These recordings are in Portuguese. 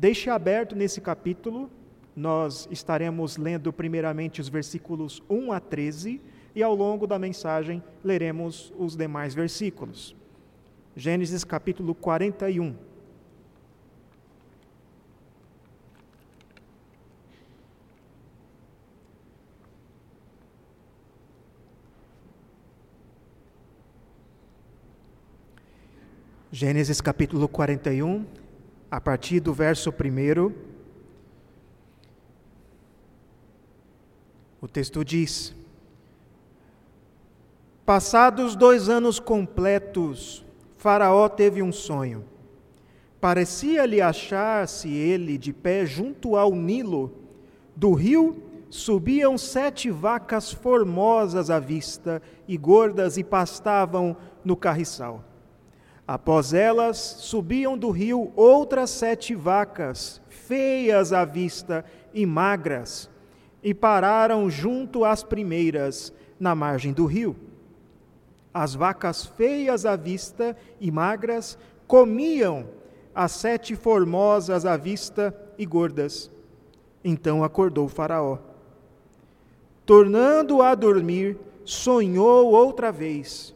Deixe aberto nesse capítulo, nós estaremos lendo primeiramente os versículos 1 a 13 e ao longo da mensagem leremos os demais versículos. Gênesis capítulo 41. Gênesis capítulo 41, a partir do verso 1. O texto diz: Passados dois anos completos, Faraó teve um sonho. Parecia-lhe achar-se ele de pé junto ao Nilo. Do rio subiam sete vacas formosas à vista e gordas e pastavam no carriçal. Após elas, subiam do rio outras sete vacas, feias à vista e magras, e pararam junto às primeiras, na margem do rio. As vacas feias à vista e magras comiam as sete formosas à vista e gordas. Então acordou Faraó. Tornando a dormir, sonhou outra vez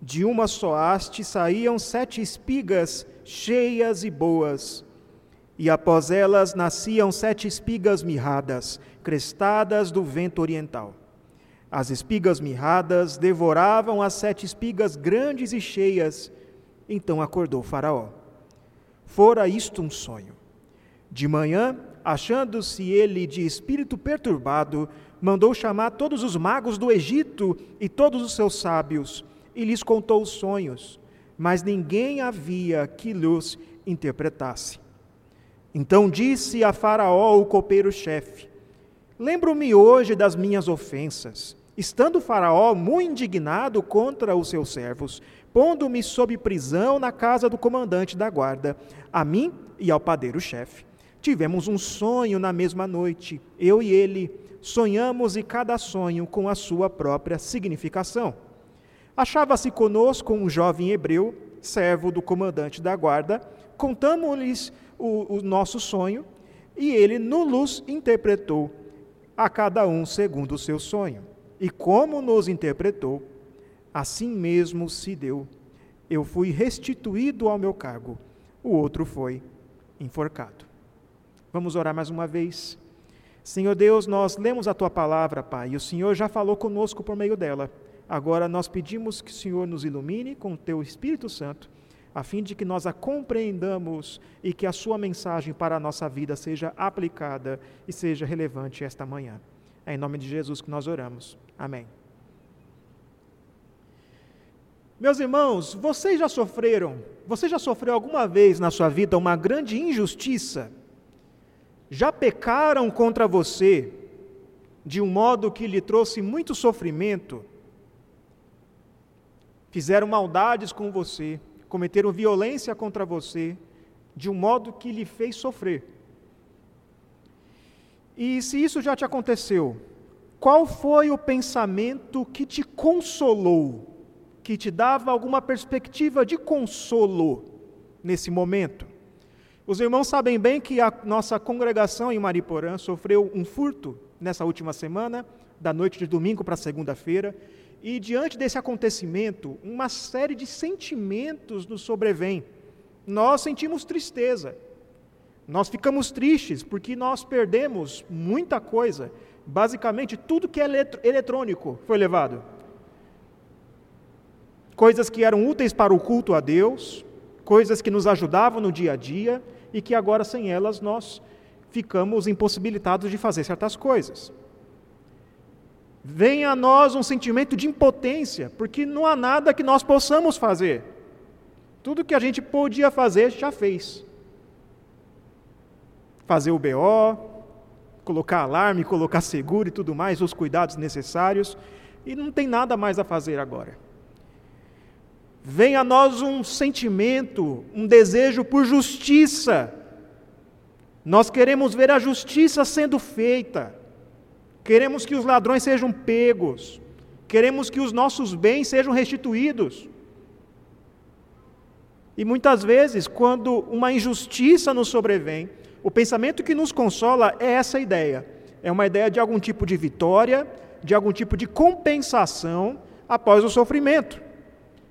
de uma só haste saíam sete espigas cheias e boas, e após elas nasciam sete espigas mirradas, crestadas do vento oriental. As espigas mirradas devoravam as sete espigas grandes e cheias. Então acordou Faraó. Fora isto um sonho. De manhã, achando-se ele de espírito perturbado, mandou chamar todos os magos do Egito e todos os seus sábios e lhes contou os sonhos, mas ninguém havia que lhes interpretasse. Então disse a Faraó, o copeiro-chefe: Lembro-me hoje das minhas ofensas. Estando Faraó muito indignado contra os seus servos, pondo-me sob prisão na casa do comandante da guarda, a mim e ao padeiro-chefe. Tivemos um sonho na mesma noite, eu e ele. Sonhamos e cada sonho com a sua própria significação. Achava-se conosco um jovem hebreu, servo do comandante da guarda, contamos-lhes o, o nosso sonho e ele nos interpretou a cada um segundo o seu sonho. E como nos interpretou, assim mesmo se deu. Eu fui restituído ao meu cargo, o outro foi enforcado. Vamos orar mais uma vez. Senhor Deus, nós lemos a tua palavra, Pai, e o Senhor já falou conosco por meio dela. Agora nós pedimos que o Senhor nos ilumine com o teu Espírito Santo, a fim de que nós a compreendamos e que a sua mensagem para a nossa vida seja aplicada e seja relevante esta manhã. É em nome de Jesus que nós oramos. Amém. Meus irmãos, vocês já sofreram, você já sofreu alguma vez na sua vida uma grande injustiça? Já pecaram contra você de um modo que lhe trouxe muito sofrimento? Fizeram maldades com você, cometeram violência contra você, de um modo que lhe fez sofrer. E se isso já te aconteceu, qual foi o pensamento que te consolou, que te dava alguma perspectiva de consolo nesse momento? Os irmãos sabem bem que a nossa congregação em Mariporã sofreu um furto nessa última semana, da noite de domingo para segunda-feira, e diante desse acontecimento, uma série de sentimentos nos sobrevém. Nós sentimos tristeza. Nós ficamos tristes porque nós perdemos muita coisa. Basicamente, tudo que é eletrônico foi levado. Coisas que eram úteis para o culto a Deus, coisas que nos ajudavam no dia a dia e que agora sem elas nós ficamos impossibilitados de fazer certas coisas. Vem a nós um sentimento de impotência, porque não há nada que nós possamos fazer. Tudo que a gente podia fazer, já fez. Fazer o BO, colocar alarme, colocar seguro e tudo mais, os cuidados necessários, e não tem nada mais a fazer agora. Vem a nós um sentimento, um desejo por justiça. Nós queremos ver a justiça sendo feita. Queremos que os ladrões sejam pegos. Queremos que os nossos bens sejam restituídos. E muitas vezes, quando uma injustiça nos sobrevém, O pensamento que nos consola é essa ideia. É uma ideia de algum tipo de vitória, de algum tipo de compensação após o sofrimento.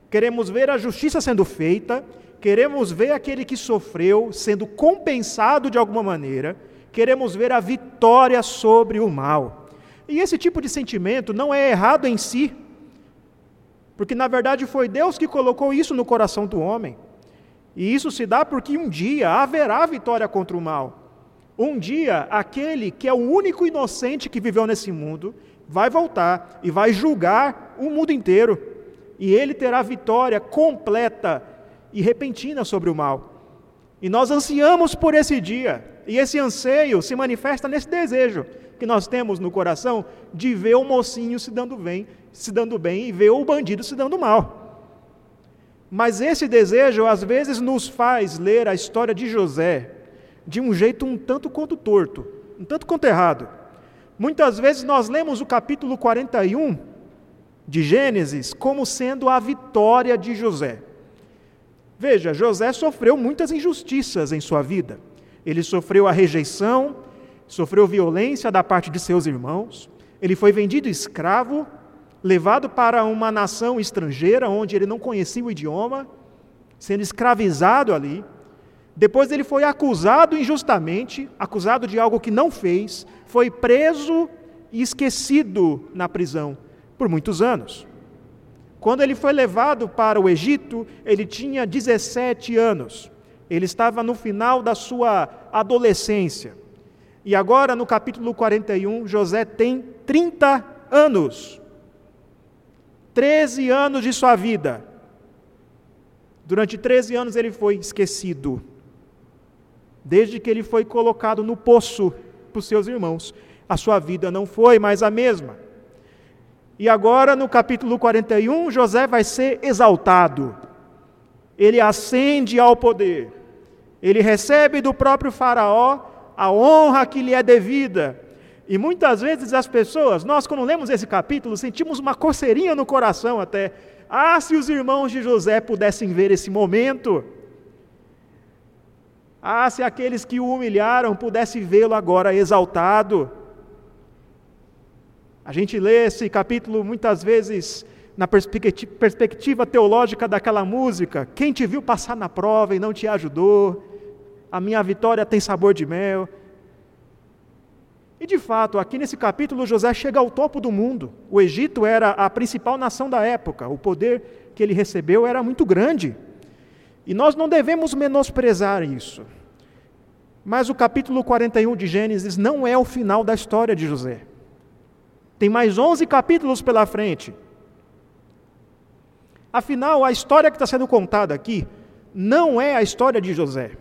Queremos ver a justiça sendo feita, queremos ver aquele que sofreu sendo compensado de alguma maneira, queremos ver a vitória sobre o mal. E esse tipo de sentimento não é errado em si, porque na verdade foi Deus que colocou isso no coração do homem. E isso se dá porque um dia haverá vitória contra o mal. Um dia, aquele que é o único inocente que viveu nesse mundo vai voltar e vai julgar o mundo inteiro. E ele terá vitória completa e repentina sobre o mal. E nós ansiamos por esse dia. E esse anseio se manifesta nesse desejo que nós temos no coração de ver o mocinho se dando bem, se dando bem e ver o bandido se dando mal. Mas esse desejo às vezes nos faz ler a história de José de um jeito um tanto quanto torto, um tanto quanto errado. Muitas vezes nós lemos o capítulo 41 de Gênesis como sendo a vitória de José. Veja, José sofreu muitas injustiças em sua vida. Ele sofreu a rejeição, sofreu violência da parte de seus irmãos, ele foi vendido escravo, levado para uma nação estrangeira onde ele não conhecia o idioma, sendo escravizado ali. Depois ele foi acusado injustamente, acusado de algo que não fez, foi preso e esquecido na prisão por muitos anos. Quando ele foi levado para o Egito, ele tinha 17 anos. Ele estava no final da sua adolescência. E agora, no capítulo 41, José tem 30 anos. 13 anos de sua vida. Durante 13 anos ele foi esquecido. Desde que ele foi colocado no poço por seus irmãos, a sua vida não foi mais a mesma. E agora, no capítulo 41, José vai ser exaltado. Ele ascende ao poder. Ele recebe do próprio Faraó a honra que lhe é devida. E muitas vezes as pessoas, nós quando lemos esse capítulo, sentimos uma coceirinha no coração até. Ah, se os irmãos de José pudessem ver esse momento. Ah, se aqueles que o humilharam pudessem vê-lo agora exaltado. A gente lê esse capítulo muitas vezes na perspectiva teológica daquela música: quem te viu passar na prova e não te ajudou, a minha vitória tem sabor de mel. E de fato, aqui nesse capítulo, José chega ao topo do mundo. O Egito era a principal nação da época, o poder que ele recebeu era muito grande. E nós não devemos menosprezar isso. Mas o capítulo 41 de Gênesis não é o final da história de José. Tem mais 11 capítulos pela frente. Afinal, a história que está sendo contada aqui não é a história de José.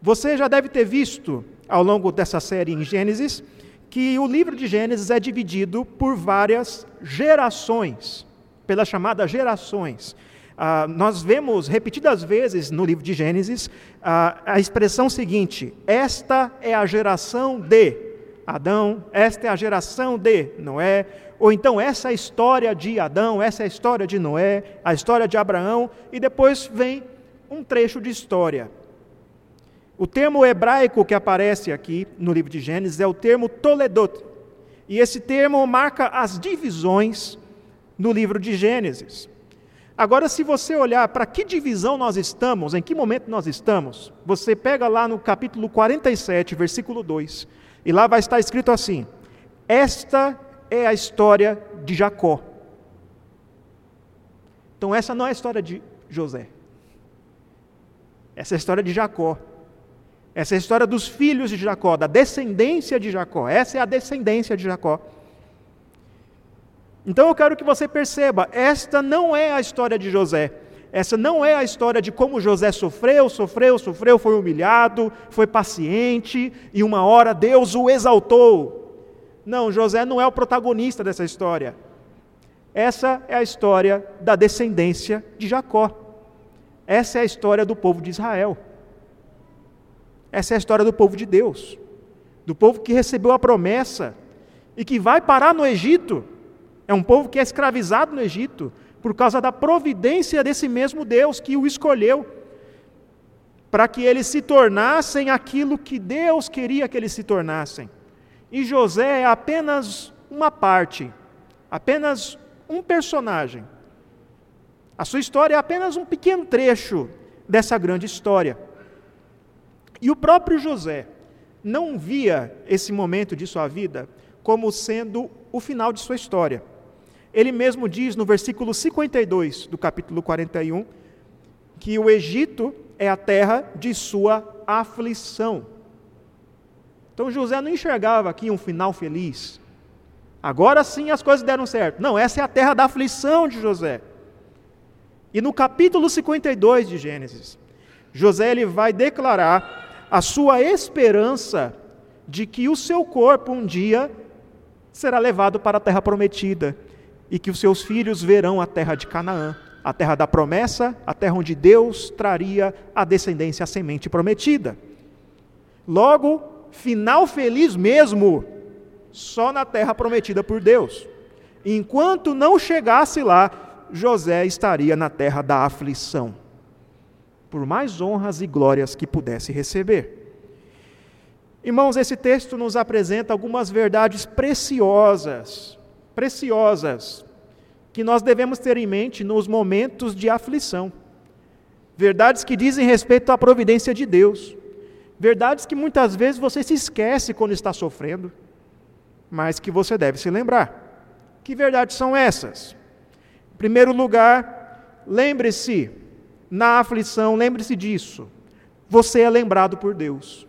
Você já deve ter visto ao longo dessa série em Gênesis que o livro de Gênesis é dividido por várias gerações, pelas chamadas gerações. Ah, nós vemos repetidas vezes no livro de Gênesis ah, a expressão seguinte: esta é a geração de Adão, esta é a geração de Noé, ou então essa é a história de Adão, essa é a história de Noé, a história de Abraão, e depois vem um trecho de história. O termo hebraico que aparece aqui no livro de Gênesis é o termo Toledot. E esse termo marca as divisões no livro de Gênesis. Agora, se você olhar para que divisão nós estamos, em que momento nós estamos, você pega lá no capítulo 47, versículo 2, e lá vai estar escrito assim: Esta é a história de Jacó. Então, essa não é a história de José. Essa é a história de Jacó. Essa é a história dos filhos de Jacó, da descendência de Jacó. Essa é a descendência de Jacó. Então eu quero que você perceba: esta não é a história de José. Essa não é a história de como José sofreu, sofreu, sofreu, foi humilhado, foi paciente e uma hora Deus o exaltou. Não, José não é o protagonista dessa história. Essa é a história da descendência de Jacó. Essa é a história do povo de Israel. Essa é a história do povo de Deus, do povo que recebeu a promessa e que vai parar no Egito. É um povo que é escravizado no Egito por causa da providência desse mesmo Deus que o escolheu. para que eles se tornassem aquilo que Deus queria que eles se tornassem. E José é apenas uma parte, apenas um personagem. A sua história é apenas um pequeno trecho dessa grande história. E o próprio José não via esse momento de sua vida como sendo o final de sua história. Ele mesmo diz no versículo 52 do capítulo 41 que o Egito é a terra de sua aflição. Então José não enxergava aqui um final feliz. Agora sim as coisas deram certo. Não, essa é a terra da aflição de José. E no capítulo 52 de Gênesis, José ele vai declarar a sua esperança de que o seu corpo um dia será levado para a terra prometida e que os seus filhos verão a terra de Canaã, a terra da promessa, a terra onde Deus traria a descendência, a semente prometida. Logo, final feliz mesmo, só na terra prometida por Deus. Enquanto não chegasse lá, José estaria na terra da aflição, por mais honras e glórias que pudesse receber. Irmãos, esse texto nos apresenta algumas verdades preciosas, preciosas, que nós devemos ter em mente nos momentos de aflição. Verdades que dizem respeito à providência de Deus. Verdades que muitas vezes você se esquece quando está sofrendo, mas que você deve se lembrar. Que verdades são essas? Em primeiro lugar, lembre-se, na aflição, lembre-se disso. Você é lembrado por Deus.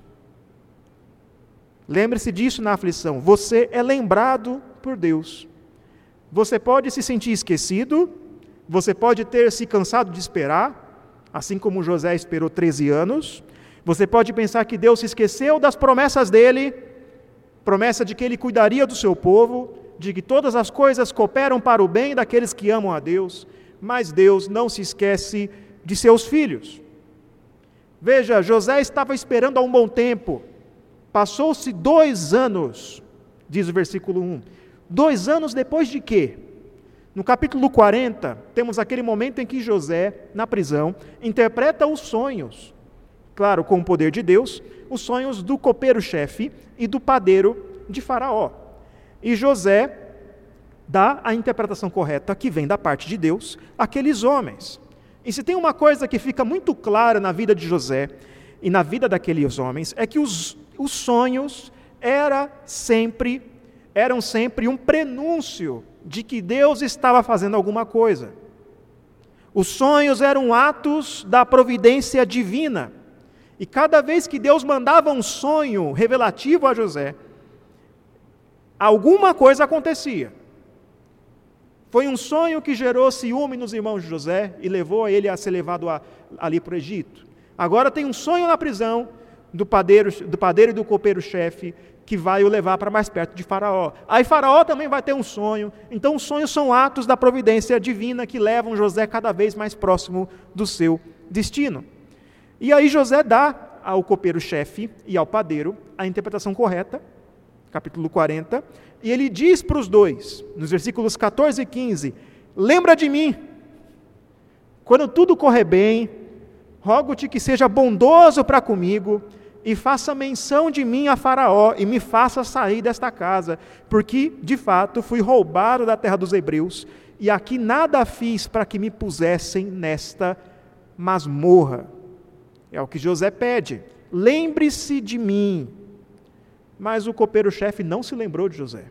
Lembre-se disso na aflição. Você é lembrado por Deus. Você pode se sentir esquecido, você pode ter se cansado de esperar, assim como José esperou 13 anos. Você pode pensar que Deus se esqueceu das promessas dele, promessa de que ele cuidaria do seu povo, de que todas as coisas cooperam para o bem daqueles que amam a Deus, mas Deus não se esquece de seus filhos. Veja, José estava esperando há um bom tempo, Passou-se dois anos, diz o versículo 1. Dois anos depois de quê? No capítulo 40, temos aquele momento em que José, na prisão, interpreta os sonhos, claro, com o poder de Deus, os sonhos do copeiro-chefe e do padeiro de Faraó. E José dá a interpretação correta, que vem da parte de Deus, àqueles homens. E se tem uma coisa que fica muito clara na vida de José e na vida daqueles homens, é que os os sonhos era sempre, eram sempre um prenúncio de que Deus estava fazendo alguma coisa. Os sonhos eram atos da providência divina. E cada vez que Deus mandava um sonho revelativo a José, alguma coisa acontecia. Foi um sonho que gerou ciúme nos irmãos de José e levou ele a ser levado a, ali para o Egito. Agora tem um sonho na prisão do padeiro, do padeiro e do copeiro-chefe que vai o levar para mais perto de Faraó. Aí Faraó também vai ter um sonho. Então, os sonhos são atos da providência divina que levam José cada vez mais próximo do seu destino. E aí José dá ao copeiro-chefe e ao padeiro a interpretação correta, capítulo 40, e ele diz para os dois, nos versículos 14 e 15: Lembra de mim, quando tudo correr bem, rogo-te que seja bondoso para comigo e faça menção de mim a Faraó e me faça sair desta casa, porque de fato fui roubado da terra dos hebreus e aqui nada fiz para que me pusessem nesta masmorra. É o que José pede. Lembre-se de mim. Mas o copeiro-chefe não se lembrou de José.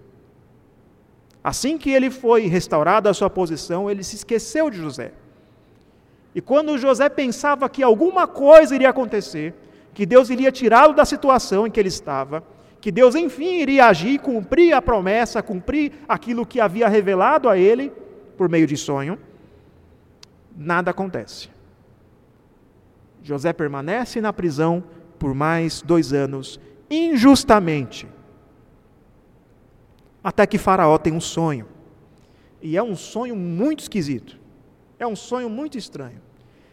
Assim que ele foi restaurado à sua posição, ele se esqueceu de José. E quando José pensava que alguma coisa iria acontecer, que Deus iria tirá-lo da situação em que ele estava, que Deus enfim iria agir, cumprir a promessa, cumprir aquilo que havia revelado a ele por meio de sonho, nada acontece. José permanece na prisão por mais dois anos, injustamente, até que Faraó tem um sonho. E é um sonho muito esquisito. É um sonho muito estranho.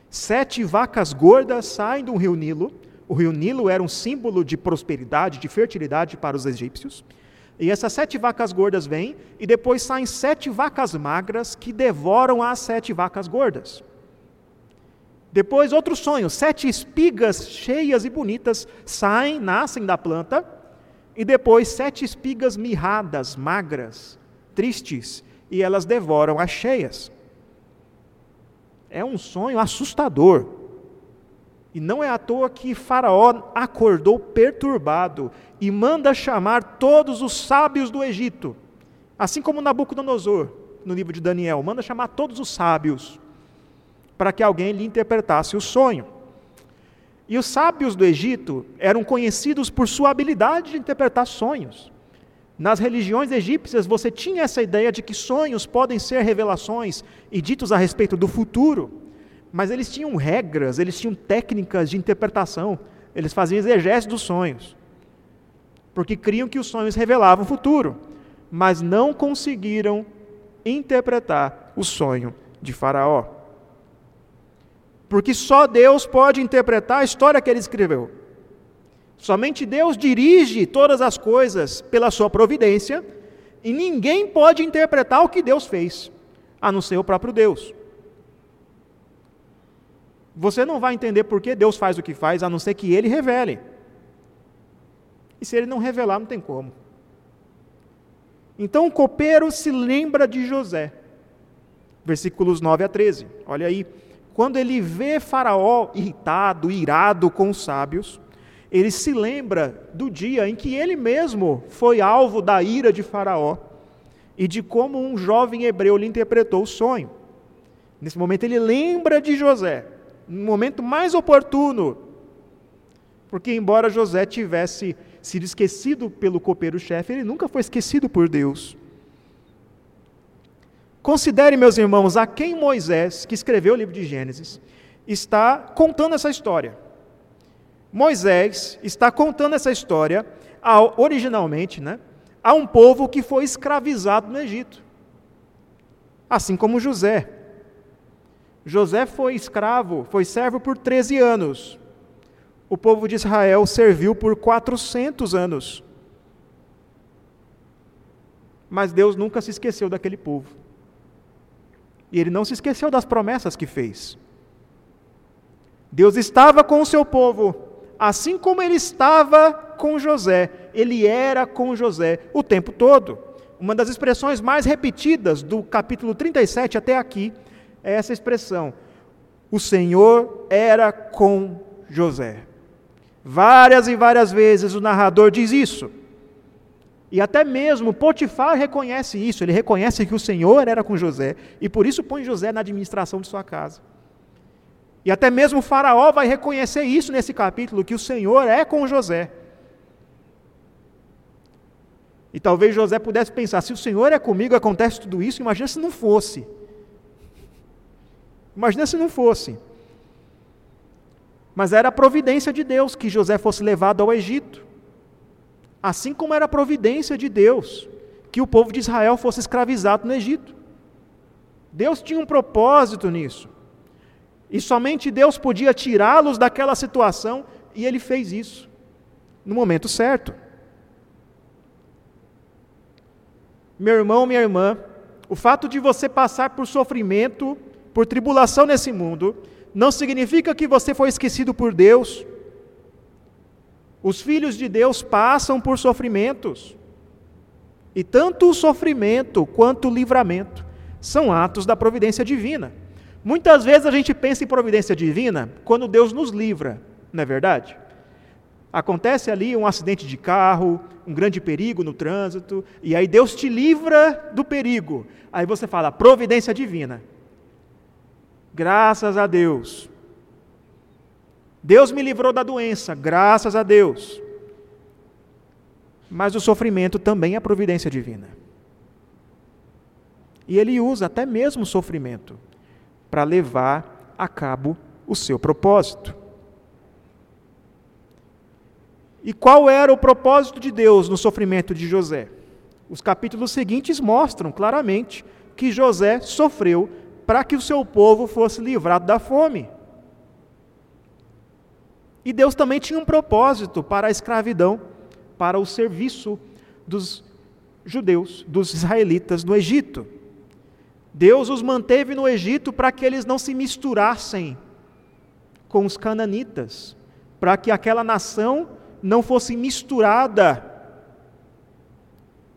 Sete vacas gordas saem do rio Nilo o rio Nilo era um símbolo de prosperidade, de fertilidade para os egípcios. E essas sete vacas gordas vêm, e depois saem sete vacas magras que devoram as sete vacas gordas. Depois, outro sonho: sete espigas cheias e bonitas saem, nascem da planta, e depois sete espigas mirradas, magras, tristes, e elas devoram as cheias. É um sonho assustador. E não é à toa que Faraó acordou perturbado e manda chamar todos os sábios do Egito, assim como Nabucodonosor, no livro de Daniel, manda chamar todos os sábios para que alguém lhe interpretasse o sonho. E os sábios do Egito eram conhecidos por sua habilidade de interpretar sonhos. Nas religiões egípcias, você tinha essa ideia de que sonhos podem ser revelações e ditos a respeito do futuro, mas eles tinham regras, eles tinham técnicas de interpretação, eles faziam exegese dos sonhos, porque criam que os sonhos revelavam o futuro, mas não conseguiram interpretar o sonho de Faraó porque só Deus pode interpretar a história que ele escreveu. Somente Deus dirige todas as coisas pela sua providência, e ninguém pode interpretar o que Deus fez, a não ser o próprio Deus. Você não vai entender por que Deus faz o que faz, a não ser que ele revele. E se ele não revelar, não tem como. Então o copeiro se lembra de José. Versículos 9 a 13. Olha aí quando ele vê Faraó irritado, irado com os sábios, ele se lembra do dia em que ele mesmo foi alvo da ira de Faraó e de como um jovem hebreu lhe interpretou o sonho. Nesse momento ele lembra de José, no momento mais oportuno, porque embora José tivesse sido esquecido pelo copeiro-chefe, ele nunca foi esquecido por Deus. Considere, meus irmãos, a quem Moisés, que escreveu o livro de Gênesis, está contando essa história. Moisés está contando essa história, ao, originalmente, né, a um povo que foi escravizado no Egito. Assim como José. José foi escravo, foi servo por 13 anos. O povo de Israel serviu por 400 anos. Mas Deus nunca se esqueceu daquele povo. E ele não se esqueceu das promessas que fez. Deus estava com o seu povo, assim como ele estava com José. Ele era com José o tempo todo. Uma das expressões mais repetidas do capítulo 37 até aqui é essa expressão: O Senhor era com José. Várias e várias vezes o narrador diz isso. E até mesmo Potifar reconhece isso, ele reconhece que o Senhor era com José, e por isso põe José na administração de sua casa. E até mesmo Faraó vai reconhecer isso nesse capítulo, que o Senhor é com José. E talvez José pudesse pensar: se o Senhor é comigo, acontece tudo isso, imagina se não fosse. Imagina se não fosse. Mas era a providência de Deus que José fosse levado ao Egito assim como era a providência de Deus que o povo de Israel fosse escravizado no Egito. Deus tinha um propósito nisso. E somente Deus podia tirá-los daquela situação, e ele fez isso no momento certo. Meu irmão, minha irmã, o fato de você passar por sofrimento, por tribulação nesse mundo, não significa que você foi esquecido por Deus, os filhos de Deus passam por sofrimentos. E tanto o sofrimento quanto o livramento são atos da providência divina. Muitas vezes a gente pensa em providência divina quando Deus nos livra, não é verdade? Acontece ali um acidente de carro, um grande perigo no trânsito, e aí Deus te livra do perigo. Aí você fala, providência divina. Graças a Deus. Deus me livrou da doença, graças a Deus. Mas o sofrimento também é providência divina. E ele usa até mesmo o sofrimento para levar a cabo o seu propósito. E qual era o propósito de Deus no sofrimento de José? Os capítulos seguintes mostram claramente que José sofreu para que o seu povo fosse livrado da fome. E Deus também tinha um propósito para a escravidão, para o serviço dos judeus, dos israelitas no Egito. Deus os manteve no Egito para que eles não se misturassem com os cananitas, para que aquela nação não fosse misturada,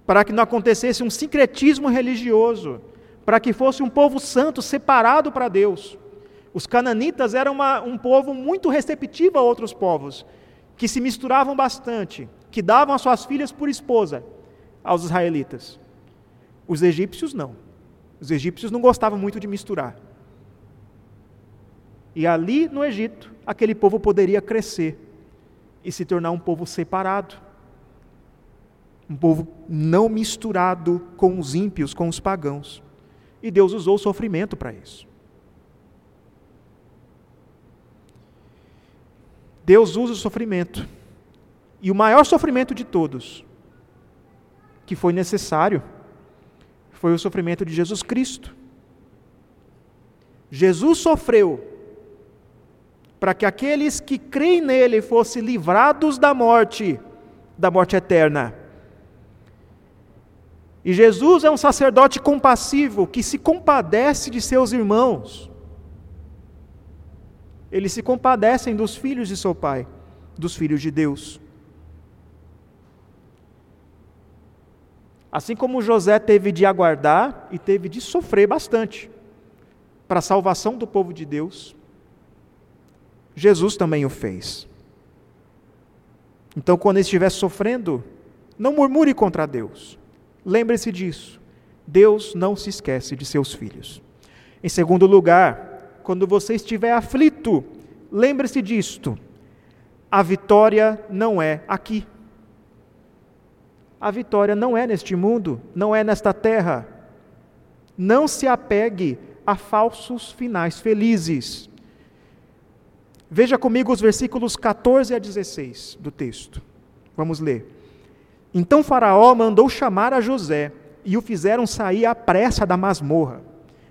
para que não acontecesse um sincretismo religioso, para que fosse um povo santo separado para Deus. Os cananitas eram uma, um povo muito receptivo a outros povos, que se misturavam bastante, que davam as suas filhas por esposa aos israelitas. Os egípcios não. Os egípcios não gostavam muito de misturar. E ali no Egito, aquele povo poderia crescer e se tornar um povo separado. Um povo não misturado com os ímpios, com os pagãos. E Deus usou o sofrimento para isso. Deus usa o sofrimento. E o maior sofrimento de todos, que foi necessário, foi o sofrimento de Jesus Cristo. Jesus sofreu para que aqueles que creem nele fossem livrados da morte, da morte eterna. E Jesus é um sacerdote compassivo que se compadece de seus irmãos. Eles se compadecem dos filhos de seu pai, dos filhos de Deus. Assim como José teve de aguardar e teve de sofrer bastante para a salvação do povo de Deus, Jesus também o fez. Então, quando estiver sofrendo, não murmure contra Deus. Lembre-se disso. Deus não se esquece de seus filhos. Em segundo lugar, quando você estiver aflito, lembre-se disto. A vitória não é aqui. A vitória não é neste mundo, não é nesta terra. Não se apegue a falsos finais felizes. Veja comigo os versículos 14 a 16 do texto. Vamos ler. Então Faraó mandou chamar a José e o fizeram sair à pressa da masmorra.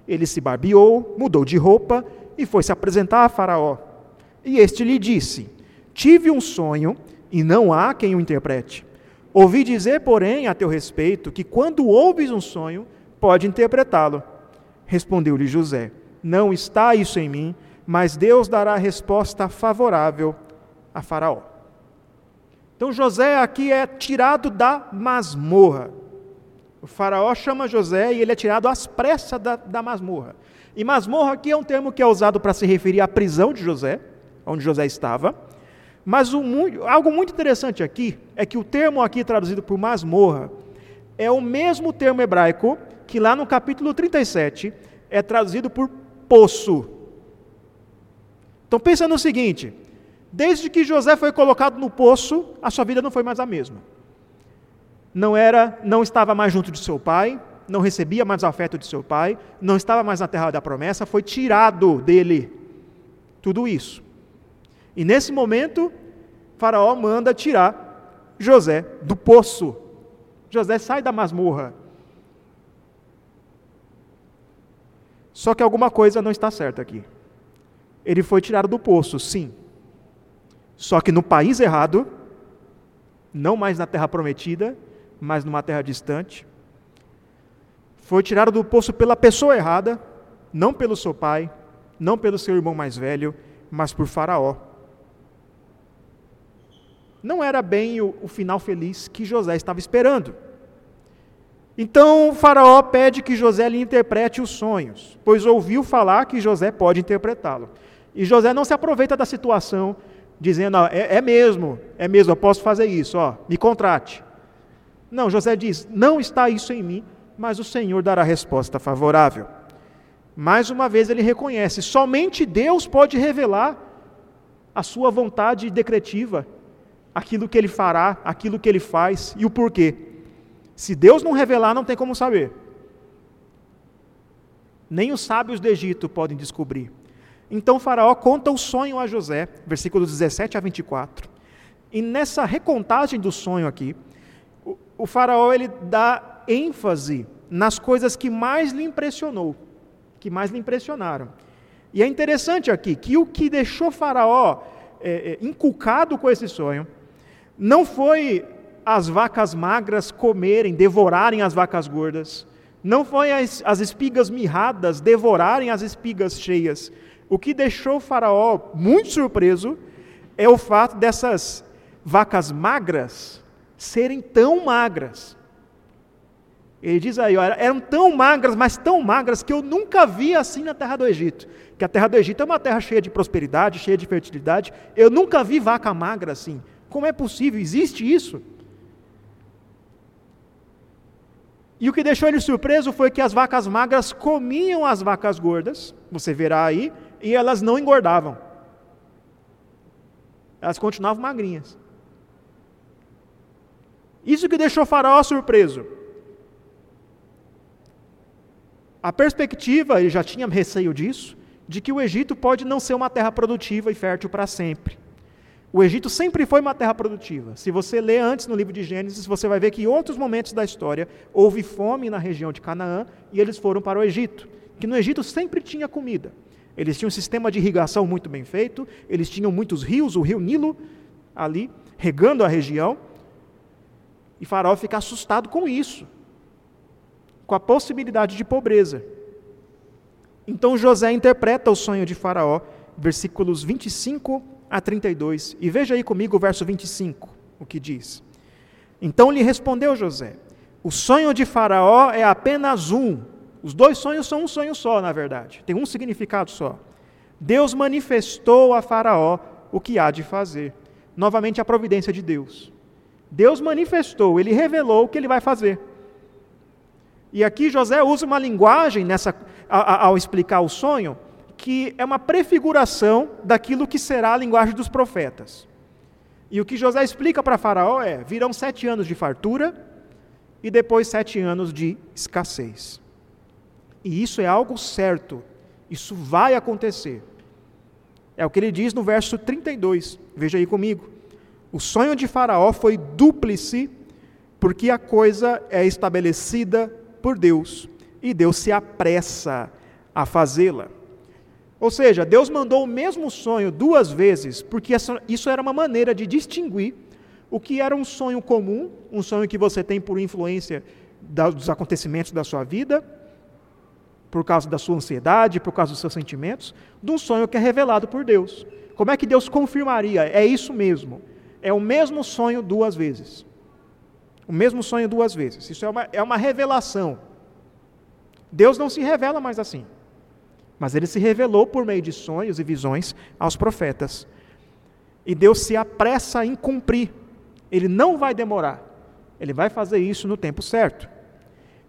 Ele se barbeou, mudou de roupa e foi se apresentar a Faraó. E este lhe disse: Tive um sonho e não há quem o interprete. Ouvi dizer, porém, a teu respeito, que quando ouves um sonho, pode interpretá-lo. Respondeu-lhe José: Não está isso em mim, mas Deus dará resposta favorável a Faraó. Então José aqui é tirado da masmorra. O faraó chama José e ele é tirado às pressas da, da masmorra. E masmorra aqui é um termo que é usado para se referir à prisão de José, onde José estava. Mas o, algo muito interessante aqui é que o termo aqui traduzido por masmorra é o mesmo termo hebraico que lá no capítulo 37 é traduzido por poço. Então pensa no seguinte: desde que José foi colocado no poço, a sua vida não foi mais a mesma. Não era, não estava mais junto de seu pai, não recebia mais afeto de seu pai, não estava mais na terra da promessa, foi tirado dele tudo isso. E nesse momento, Faraó manda tirar José do poço. José sai da masmorra. Só que alguma coisa não está certa aqui. Ele foi tirado do poço, sim. Só que no país errado, não mais na terra prometida, mas numa terra distante. Foi tirado do poço pela pessoa errada, não pelo seu pai, não pelo seu irmão mais velho, mas por Faraó não era bem o, o final feliz que José estava esperando. Então Faraó pede que José lhe interprete os sonhos, pois ouviu falar que José pode interpretá-lo. E José não se aproveita da situação, dizendo: é, é, mesmo, é mesmo, eu posso fazer isso, ó, me contrate. Não, José diz: não está isso em mim, mas o Senhor dará resposta favorável. Mais uma vez ele reconhece: somente Deus pode revelar a sua vontade decretiva aquilo que ele fará, aquilo que ele faz e o porquê. Se Deus não revelar, não tem como saber. Nem os sábios do Egito podem descobrir. Então Faraó conta o sonho a José, versículos 17 a 24. E nessa recontagem do sonho aqui, o, Faraó ele dá ênfase nas coisas que mais lhe impressionou, que mais lhe impressionaram. E é interessante aqui que o que deixou Faraó é, é, inculcado com esse sonho não foi as vacas magras comerem, devorarem as vacas gordas. Não foi as, as espigas mirradas devorarem as espigas cheias. O que deixou o Faraó muito surpreso é o fato dessas vacas magras serem tão magras. Ele diz aí, ó, eram tão magras, mas tão magras que eu nunca vi assim na terra do Egito. Que a terra do Egito é uma terra cheia de prosperidade, cheia de fertilidade. Eu nunca vi vaca magra assim. Como é possível? Existe isso? E o que deixou ele surpreso foi que as vacas magras comiam as vacas gordas, você verá aí, e elas não engordavam. Elas continuavam magrinhas. Isso que deixou Faraó surpreso. A perspectiva, ele já tinha receio disso, de que o Egito pode não ser uma terra produtiva e fértil para sempre. O Egito sempre foi uma terra produtiva. Se você ler antes no livro de Gênesis, você vai ver que em outros momentos da história houve fome na região de Canaã e eles foram para o Egito. Que no Egito sempre tinha comida. Eles tinham um sistema de irrigação muito bem feito, eles tinham muitos rios, o rio Nilo ali, regando a região. E Faraó fica assustado com isso, com a possibilidade de pobreza. Então José interpreta o sonho de Faraó, versículos 25 a 32. E veja aí comigo o verso 25, o que diz. Então lhe respondeu José: O sonho de Faraó é apenas um. Os dois sonhos são um sonho só, na verdade. Tem um significado só. Deus manifestou a Faraó o que há de fazer. Novamente a providência de Deus. Deus manifestou, ele revelou o que ele vai fazer. E aqui José usa uma linguagem nessa, ao explicar o sonho que é uma prefiguração daquilo que será a linguagem dos profetas. E o que José explica para Faraó é: virão sete anos de fartura e depois sete anos de escassez. E isso é algo certo, isso vai acontecer. É o que ele diz no verso 32, veja aí comigo. O sonho de Faraó foi dúplice, porque a coisa é estabelecida por Deus, e Deus se apressa a fazê-la. Ou seja, Deus mandou o mesmo sonho duas vezes, porque isso era uma maneira de distinguir o que era um sonho comum, um sonho que você tem por influência dos acontecimentos da sua vida, por causa da sua ansiedade, por causa dos seus sentimentos, de um sonho que é revelado por Deus. Como é que Deus confirmaria? É isso mesmo. É o mesmo sonho duas vezes. O mesmo sonho duas vezes. Isso é uma, é uma revelação. Deus não se revela mais assim. Mas ele se revelou por meio de sonhos e visões aos profetas. E Deus se apressa em cumprir. Ele não vai demorar. Ele vai fazer isso no tempo certo.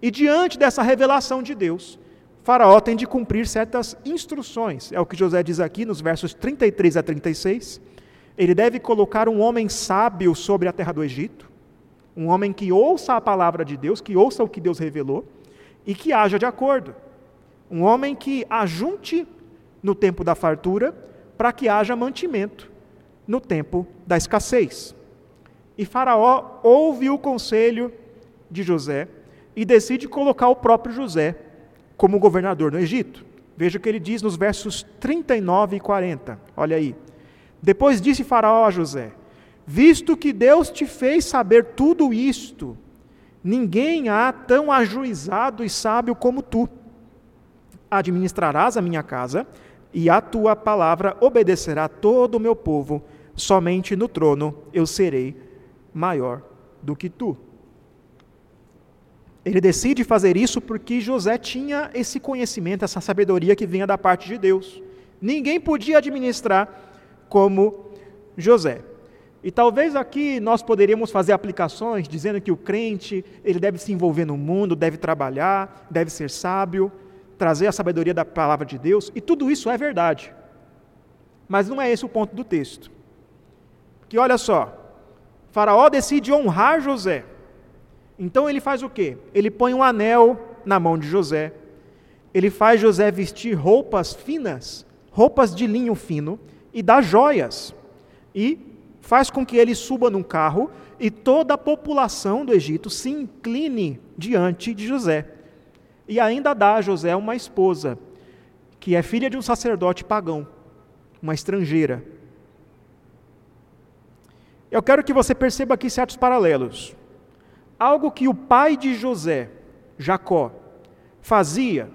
E diante dessa revelação de Deus, Faraó tem de cumprir certas instruções. É o que José diz aqui nos versos 33 a 36. Ele deve colocar um homem sábio sobre a terra do Egito, um homem que ouça a palavra de Deus, que ouça o que Deus revelou e que haja de acordo. Um homem que ajunte no tempo da fartura para que haja mantimento no tempo da escassez. E Faraó ouve o conselho de José e decide colocar o próprio José como governador no Egito. Veja o que ele diz nos versos 39 e 40. Olha aí. Depois disse Faraó a José: Visto que Deus te fez saber tudo isto, ninguém há tão ajuizado e sábio como tu administrarás a minha casa, e a tua palavra obedecerá todo o meu povo, somente no trono eu serei maior do que tu. Ele decide fazer isso porque José tinha esse conhecimento, essa sabedoria que vinha da parte de Deus. Ninguém podia administrar como José. E talvez aqui nós poderíamos fazer aplicações dizendo que o crente, ele deve se envolver no mundo, deve trabalhar, deve ser sábio, trazer a sabedoria da palavra de Deus, e tudo isso é verdade. Mas não é esse o ponto do texto. Que olha só, Faraó decide honrar José. Então ele faz o quê? Ele põe um anel na mão de José. Ele faz José vestir roupas finas, roupas de linho fino, e dá joias. E faz com que ele suba num carro e toda a população do Egito se incline diante de José e ainda dá a José uma esposa, que é filha de um sacerdote pagão, uma estrangeira. Eu quero que você perceba aqui certos paralelos. Algo que o pai de José, Jacó, fazia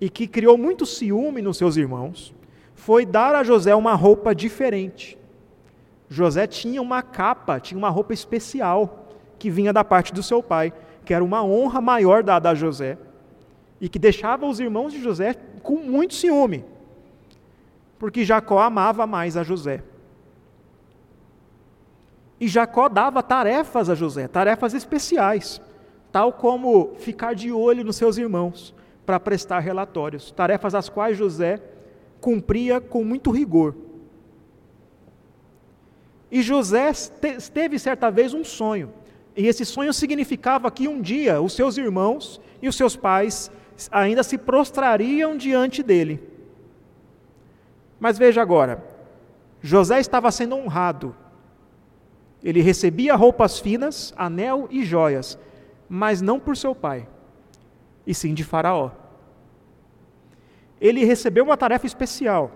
e que criou muito ciúme nos seus irmãos, foi dar a José uma roupa diferente. José tinha uma capa, tinha uma roupa especial que vinha da parte do seu pai, que era uma honra maior dada a José e que deixava os irmãos de José com muito ciúme, porque Jacó amava mais a José. E Jacó dava tarefas a José, tarefas especiais, tal como ficar de olho nos seus irmãos para prestar relatórios, tarefas as quais José cumpria com muito rigor. E José teve certa vez um sonho, e esse sonho significava que um dia os seus irmãos e os seus pais ainda se prostrariam diante dele. Mas veja agora, José estava sendo honrado ele recebia roupas finas, anel e joias, mas não por seu pai, e sim de Faraó. Ele recebeu uma tarefa especial.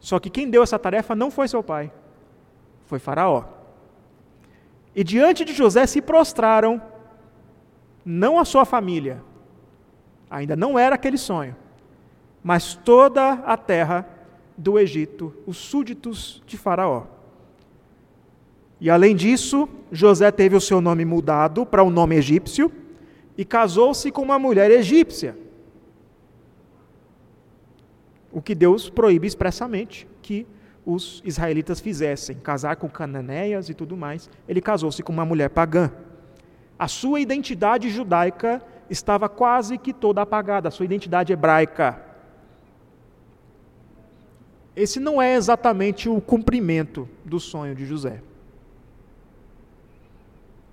Só que quem deu essa tarefa não foi seu pai, foi Faraó. E diante de José se prostraram, não a sua família, ainda não era aquele sonho, mas toda a terra do Egito, os súditos de Faraó. E além disso, José teve o seu nome mudado para o um nome egípcio e casou-se com uma mulher egípcia. O que Deus proíbe expressamente que os israelitas fizessem, casar com cananeias e tudo mais. Ele casou-se com uma mulher pagã. A sua identidade judaica estava quase que toda apagada, a sua identidade hebraica. Esse não é exatamente o cumprimento do sonho de José.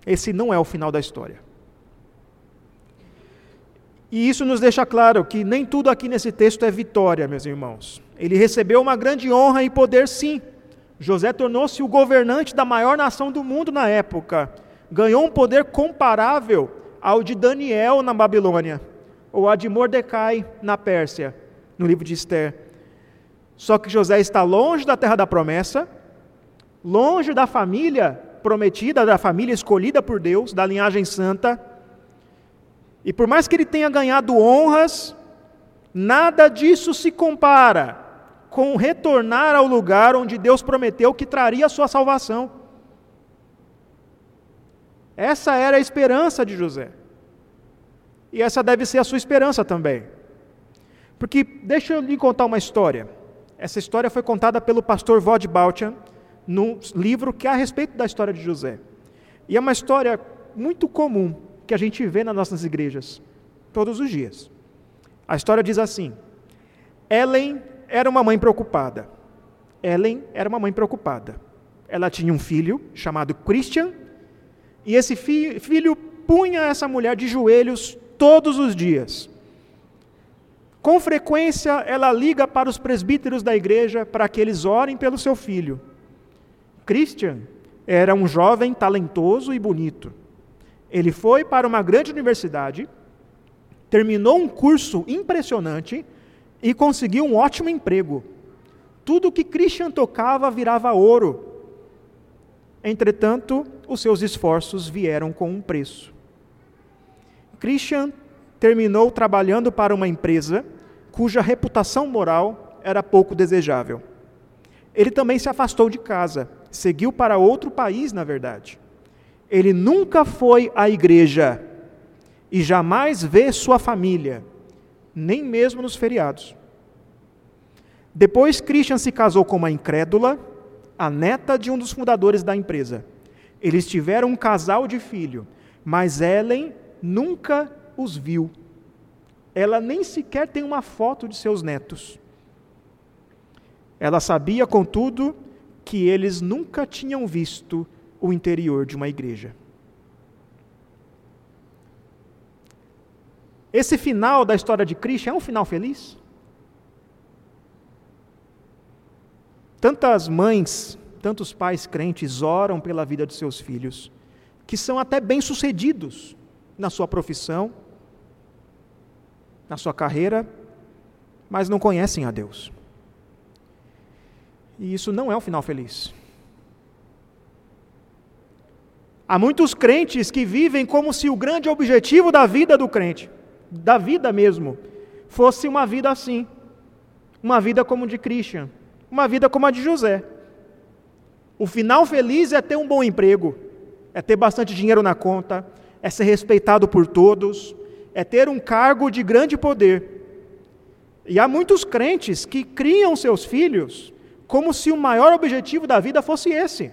Esse não é o final da história. E isso nos deixa claro que nem tudo aqui nesse texto é vitória, meus irmãos. Ele recebeu uma grande honra e poder, sim. José tornou-se o governante da maior nação do mundo na época. Ganhou um poder comparável ao de Daniel na Babilônia, ou a de Mordecai na Pérsia, no livro de Esther. Só que José está longe da terra da promessa, longe da família prometida, da família escolhida por Deus, da linhagem santa. E por mais que ele tenha ganhado honras, nada disso se compara com retornar ao lugar onde Deus prometeu que traria a sua salvação. Essa era a esperança de José. E essa deve ser a sua esperança também. Porque, deixa eu lhe contar uma história. Essa história foi contada pelo pastor Vod Balchan, num livro que é a respeito da história de José. E é uma história muito comum que a gente vê nas nossas igrejas, todos os dias. A história diz assim: Ellen era uma mãe preocupada. Ellen era uma mãe preocupada. Ela tinha um filho chamado Christian, e esse fi filho punha essa mulher de joelhos todos os dias. Com frequência, ela liga para os presbíteros da igreja para que eles orem pelo seu filho. Christian era um jovem talentoso e bonito. Ele foi para uma grande universidade, terminou um curso impressionante e conseguiu um ótimo emprego. Tudo que Christian tocava virava ouro. Entretanto, os seus esforços vieram com um preço. Christian terminou trabalhando para uma empresa cuja reputação moral era pouco desejável. Ele também se afastou de casa seguiu para outro país, na verdade. Ele nunca foi à igreja e jamais vê sua família, nem mesmo nos feriados. Depois, Christian se casou com uma incrédula, a neta de um dos fundadores da empresa. Eles tiveram um casal de filho, mas Ellen nunca os viu. Ela nem sequer tem uma foto de seus netos. Ela sabia, contudo, que eles nunca tinham visto o interior de uma igreja. Esse final da história de Cristo é um final feliz? Tantas mães, tantos pais crentes oram pela vida de seus filhos, que são até bem-sucedidos na sua profissão, na sua carreira, mas não conhecem a Deus. E isso não é um final feliz. Há muitos crentes que vivem como se o grande objetivo da vida do crente, da vida mesmo, fosse uma vida assim. uma vida como de Christian, uma vida como a de José. O final feliz é ter um bom emprego, é ter bastante dinheiro na conta, é ser respeitado por todos, é ter um cargo de grande poder. E há muitos crentes que criam seus filhos como se o maior objetivo da vida fosse esse.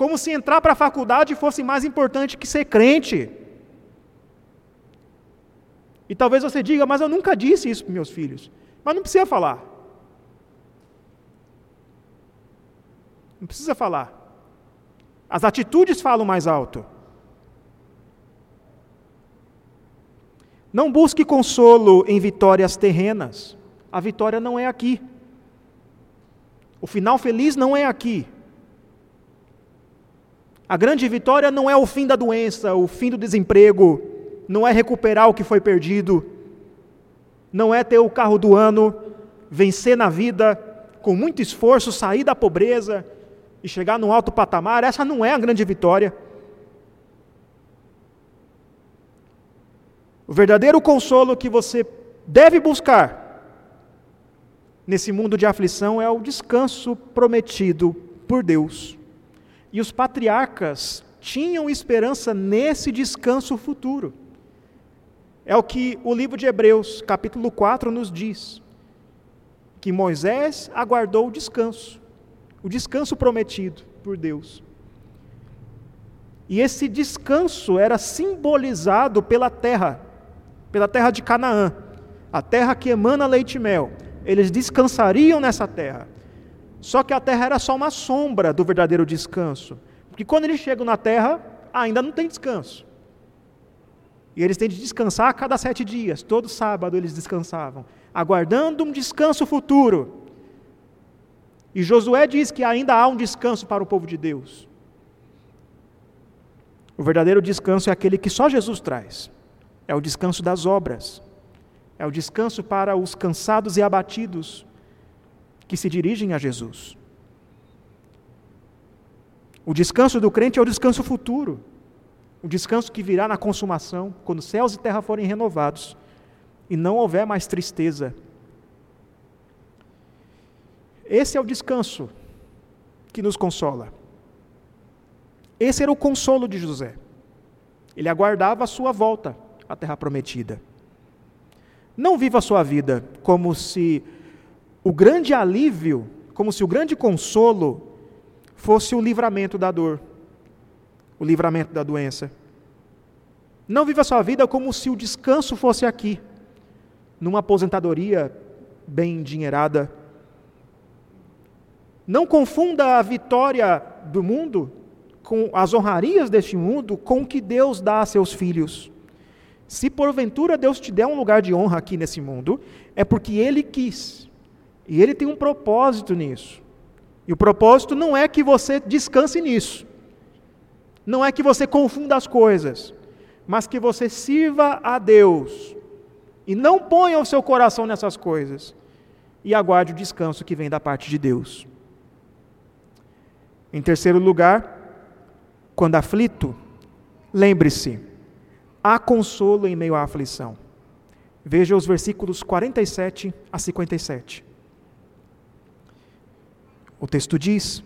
Como se entrar para a faculdade fosse mais importante que ser crente. E talvez você diga, mas eu nunca disse isso para meus filhos. Mas não precisa falar. Não precisa falar. As atitudes falam mais alto. Não busque consolo em vitórias terrenas. A vitória não é aqui. O final feliz não é aqui. A grande vitória não é o fim da doença, o fim do desemprego, não é recuperar o que foi perdido, não é ter o carro do ano, vencer na vida com muito esforço, sair da pobreza e chegar num alto patamar. Essa não é a grande vitória. O verdadeiro consolo que você deve buscar nesse mundo de aflição é o descanso prometido por Deus. E os patriarcas tinham esperança nesse descanso futuro. É o que o livro de Hebreus, capítulo 4, nos diz: que Moisés aguardou o descanso, o descanso prometido por Deus. E esse descanso era simbolizado pela terra pela terra de Canaã, a terra que emana leite e mel. Eles descansariam nessa terra. Só que a terra era só uma sombra do verdadeiro descanso. Porque quando eles chegam na terra, ainda não tem descanso. E eles têm de descansar a cada sete dias. Todo sábado eles descansavam, aguardando um descanso futuro. E Josué diz que ainda há um descanso para o povo de Deus. O verdadeiro descanso é aquele que só Jesus traz é o descanso das obras, é o descanso para os cansados e abatidos que se dirigem a Jesus. O descanso do crente é o descanso futuro, o descanso que virá na consumação, quando céus e terra forem renovados e não houver mais tristeza. Esse é o descanso que nos consola. Esse era o consolo de José. Ele aguardava a sua volta a terra prometida. Não viva a sua vida como se o grande alívio, como se o grande consolo fosse o livramento da dor, o livramento da doença. Não viva a sua vida como se o descanso fosse aqui, numa aposentadoria bem endinheirada. Não confunda a vitória do mundo com as honrarias deste mundo com o que Deus dá a seus filhos. Se porventura Deus te der um lugar de honra aqui nesse mundo, é porque Ele quis. E Ele tem um propósito nisso. E o propósito não é que você descanse nisso. Não é que você confunda as coisas. Mas que você sirva a Deus. E não ponha o seu coração nessas coisas. E aguarde o descanso que vem da parte de Deus. Em terceiro lugar, quando aflito, lembre-se há consolo em meio à aflição. Veja os versículos 47 a 57. O texto diz: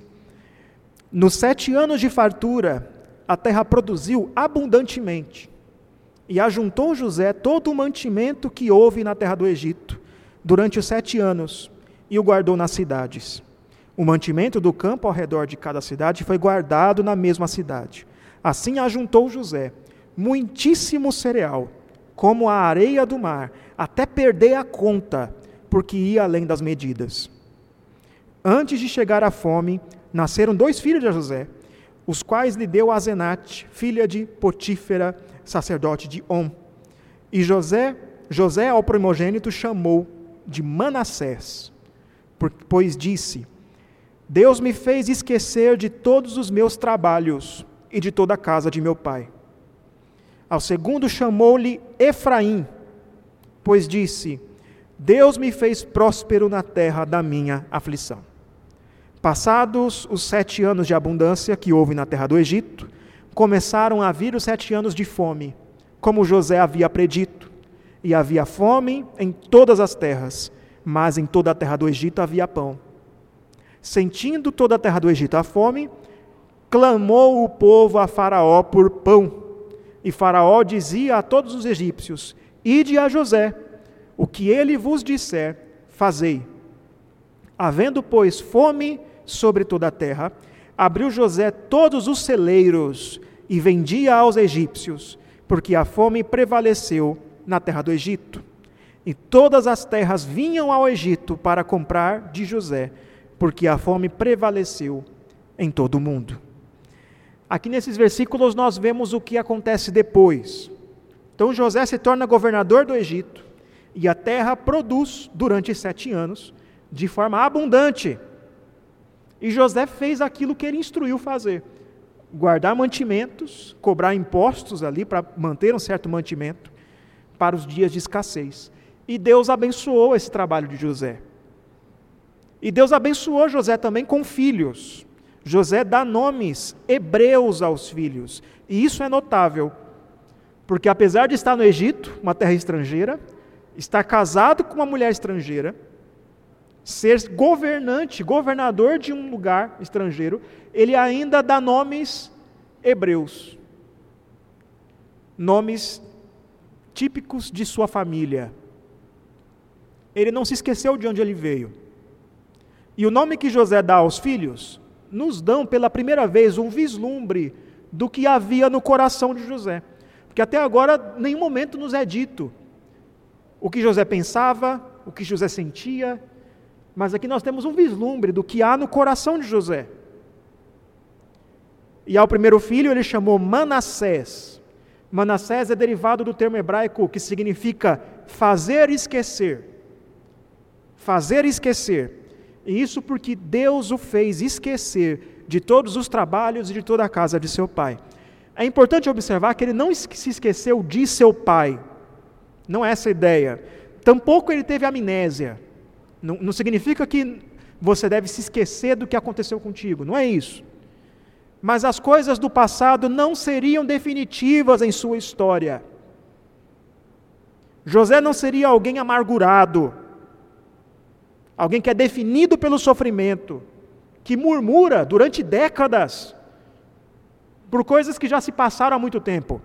Nos sete anos de fartura, a terra produziu abundantemente, e ajuntou José todo o mantimento que houve na terra do Egito, durante os sete anos, e o guardou nas cidades. O mantimento do campo ao redor de cada cidade foi guardado na mesma cidade. Assim ajuntou José muitíssimo cereal, como a areia do mar, até perder a conta, porque ia além das medidas. Antes de chegar à fome, nasceram dois filhos de José, os quais lhe deu Azenate, filha de Potífera, sacerdote de On. E José, José ao primogênito chamou de Manassés, pois disse: Deus me fez esquecer de todos os meus trabalhos e de toda a casa de meu pai. Ao segundo chamou-lhe Efraim, pois disse: Deus me fez próspero na terra da minha aflição. Passados os sete anos de abundância que houve na terra do Egito, começaram a vir os sete anos de fome, como José havia predito, e havia fome em todas as terras, mas em toda a terra do Egito havia pão. Sentindo toda a terra do Egito a fome, clamou o povo a Faraó por pão. E Faraó dizia a todos os egípcios: Ide a José, o que ele vos disser, fazei. Havendo, pois, fome sobre toda a terra, abriu José todos os celeiros e vendia aos egípcios, porque a fome prevaleceu na terra do Egito. E todas as terras vinham ao Egito para comprar de José, porque a fome prevaleceu em todo o mundo. Aqui nesses versículos nós vemos o que acontece depois. Então José se torna governador do Egito e a terra produz durante sete anos de forma abundante. E José fez aquilo que ele instruiu fazer: guardar mantimentos, cobrar impostos ali para manter um certo mantimento para os dias de escassez. E Deus abençoou esse trabalho de José. E Deus abençoou José também com filhos. José dá nomes hebreus aos filhos. E isso é notável, porque apesar de estar no Egito, uma terra estrangeira, estar casado com uma mulher estrangeira, ser governante, governador de um lugar estrangeiro, ele ainda dá nomes hebreus. Nomes típicos de sua família. Ele não se esqueceu de onde ele veio. E o nome que José dá aos filhos nos dão pela primeira vez um vislumbre do que havia no coração de José. Porque até agora nenhum momento nos é dito o que José pensava, o que José sentia, mas aqui nós temos um vislumbre do que há no coração de José. E ao primeiro filho ele chamou Manassés. Manassés é derivado do termo hebraico que significa fazer esquecer. Fazer esquecer. E isso porque Deus o fez esquecer de todos os trabalhos e de toda a casa de seu pai. É importante observar que ele não se esqueceu de seu pai. Não é essa a ideia. Tampouco ele teve amnésia. Não, não significa que você deve se esquecer do que aconteceu contigo. Não é isso. Mas as coisas do passado não seriam definitivas em sua história. José não seria alguém amargurado alguém que é definido pelo sofrimento, que murmura durante décadas por coisas que já se passaram há muito tempo.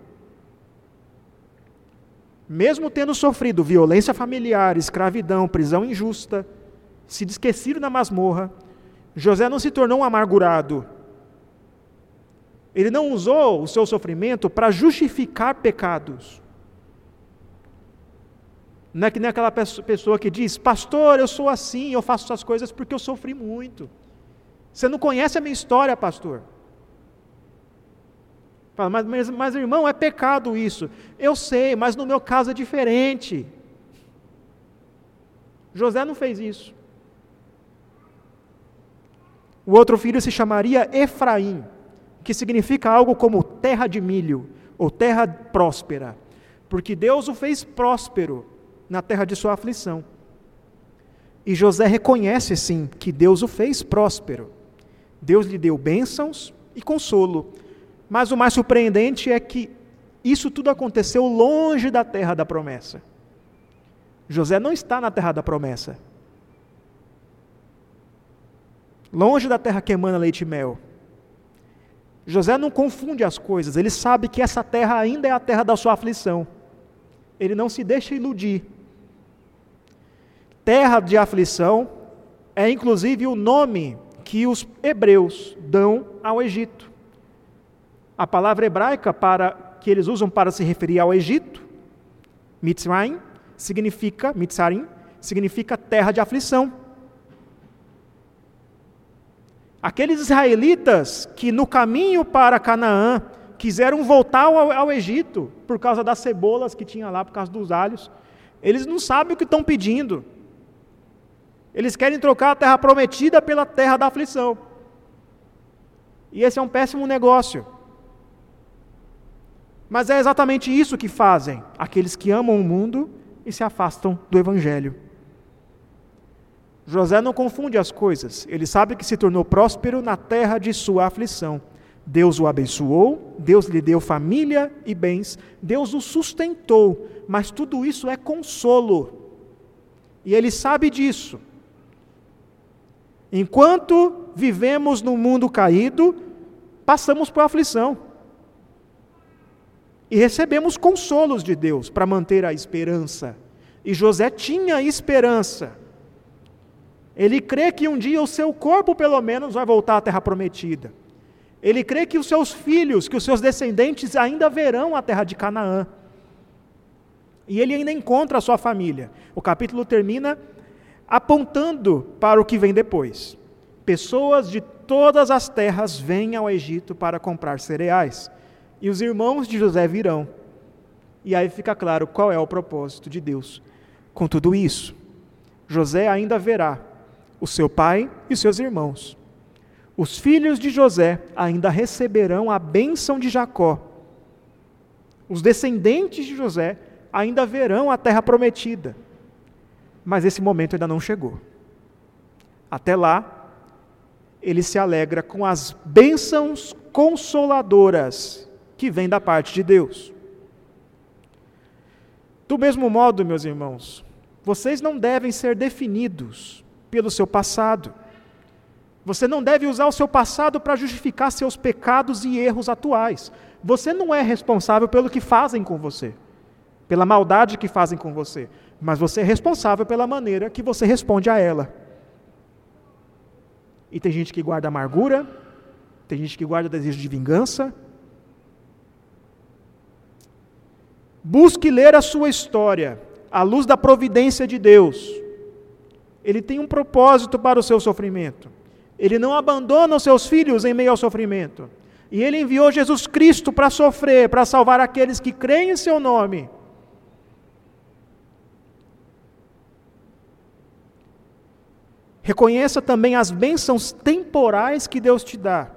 Mesmo tendo sofrido violência familiar, escravidão, prisão injusta, se esquecido na masmorra, José não se tornou um amargurado. Ele não usou o seu sofrimento para justificar pecados. Não é que nem aquela pessoa que diz, pastor, eu sou assim, eu faço essas coisas porque eu sofri muito. Você não conhece a minha história, pastor. Fala, mas, mas, mas irmão, é pecado isso. Eu sei, mas no meu caso é diferente. José não fez isso. O outro filho se chamaria Efraim, que significa algo como terra de milho, ou terra próspera, porque Deus o fez próspero na terra de sua aflição. E José reconhece, sim, que Deus o fez próspero. Deus lhe deu bênçãos e consolo. Mas o mais surpreendente é que isso tudo aconteceu longe da terra da promessa. José não está na terra da promessa. Longe da terra que emana leite e mel. José não confunde as coisas, ele sabe que essa terra ainda é a terra da sua aflição. Ele não se deixa iludir terra de aflição é inclusive o nome que os hebreus dão ao Egito. A palavra hebraica para que eles usam para se referir ao Egito, Mitzrayim, significa Mitzrayim, significa terra de aflição. Aqueles israelitas que no caminho para Canaã quiseram voltar ao, ao, Egito por causa das cebolas que tinha lá, por causa dos alhos, eles não sabem o que estão pedindo. Eles querem trocar a terra prometida pela terra da aflição. E esse é um péssimo negócio. Mas é exatamente isso que fazem aqueles que amam o mundo e se afastam do Evangelho. José não confunde as coisas, ele sabe que se tornou próspero na terra de sua aflição. Deus o abençoou, Deus lhe deu família e bens, Deus o sustentou, mas tudo isso é consolo E ele sabe disso. Enquanto vivemos no mundo caído, passamos por aflição. E recebemos consolos de Deus para manter a esperança. E José tinha esperança. Ele crê que um dia o seu corpo, pelo menos, vai voltar à terra prometida. Ele crê que os seus filhos, que os seus descendentes ainda verão a terra de Canaã. E ele ainda encontra a sua família. O capítulo termina apontando para o que vem depois. Pessoas de todas as terras vêm ao Egito para comprar cereais. E os irmãos de José virão. E aí fica claro qual é o propósito de Deus com tudo isso. José ainda verá o seu pai e seus irmãos. Os filhos de José ainda receberão a bênção de Jacó. Os descendentes de José ainda verão a terra prometida. Mas esse momento ainda não chegou. Até lá, ele se alegra com as bênçãos consoladoras que vêm da parte de Deus. Do mesmo modo, meus irmãos, vocês não devem ser definidos pelo seu passado. Você não deve usar o seu passado para justificar seus pecados e erros atuais. Você não é responsável pelo que fazem com você, pela maldade que fazem com você, mas você é responsável pela maneira que você responde a ela. E tem gente que guarda amargura, tem gente que guarda desejo de vingança. Busque ler a sua história à luz da providência de Deus. Ele tem um propósito para o seu sofrimento. Ele não abandona os seus filhos em meio ao sofrimento. E ele enviou Jesus Cristo para sofrer, para salvar aqueles que creem em seu nome. Reconheça também as bênçãos temporais que Deus te dá.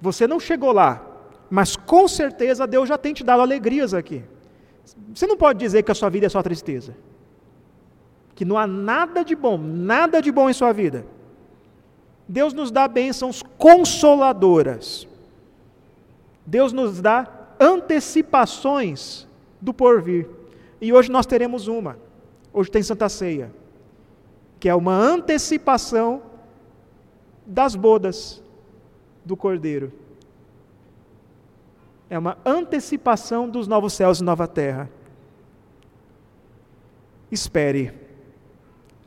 Você não chegou lá, mas com certeza Deus já tem te dado alegrias aqui. Você não pode dizer que a sua vida é só tristeza. Que não há nada de bom, nada de bom em sua vida. Deus nos dá bênçãos consoladoras. Deus nos dá antecipações do porvir. E hoje nós teremos uma. Hoje tem Santa Ceia, que é uma antecipação das bodas do Cordeiro. É uma antecipação dos novos céus e nova terra. Espere.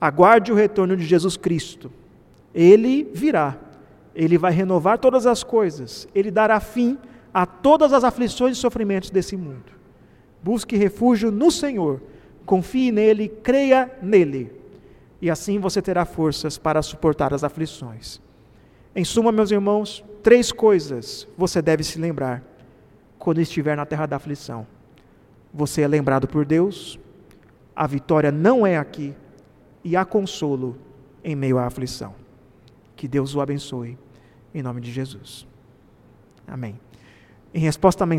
Aguarde o retorno de Jesus Cristo ele virá, ele vai renovar todas as coisas, ele dará fim a todas as aflições e sofrimentos desse mundo. Busque refúgio no Senhor, confie nele, creia nele, e assim você terá forças para suportar as aflições. Em suma, meus irmãos, três coisas você deve se lembrar quando estiver na terra da aflição. Você é lembrado por Deus, a vitória não é aqui, e há consolo em meio à aflição. Que Deus o abençoe. Em nome de Jesus. Amém. Em resposta à mensagem.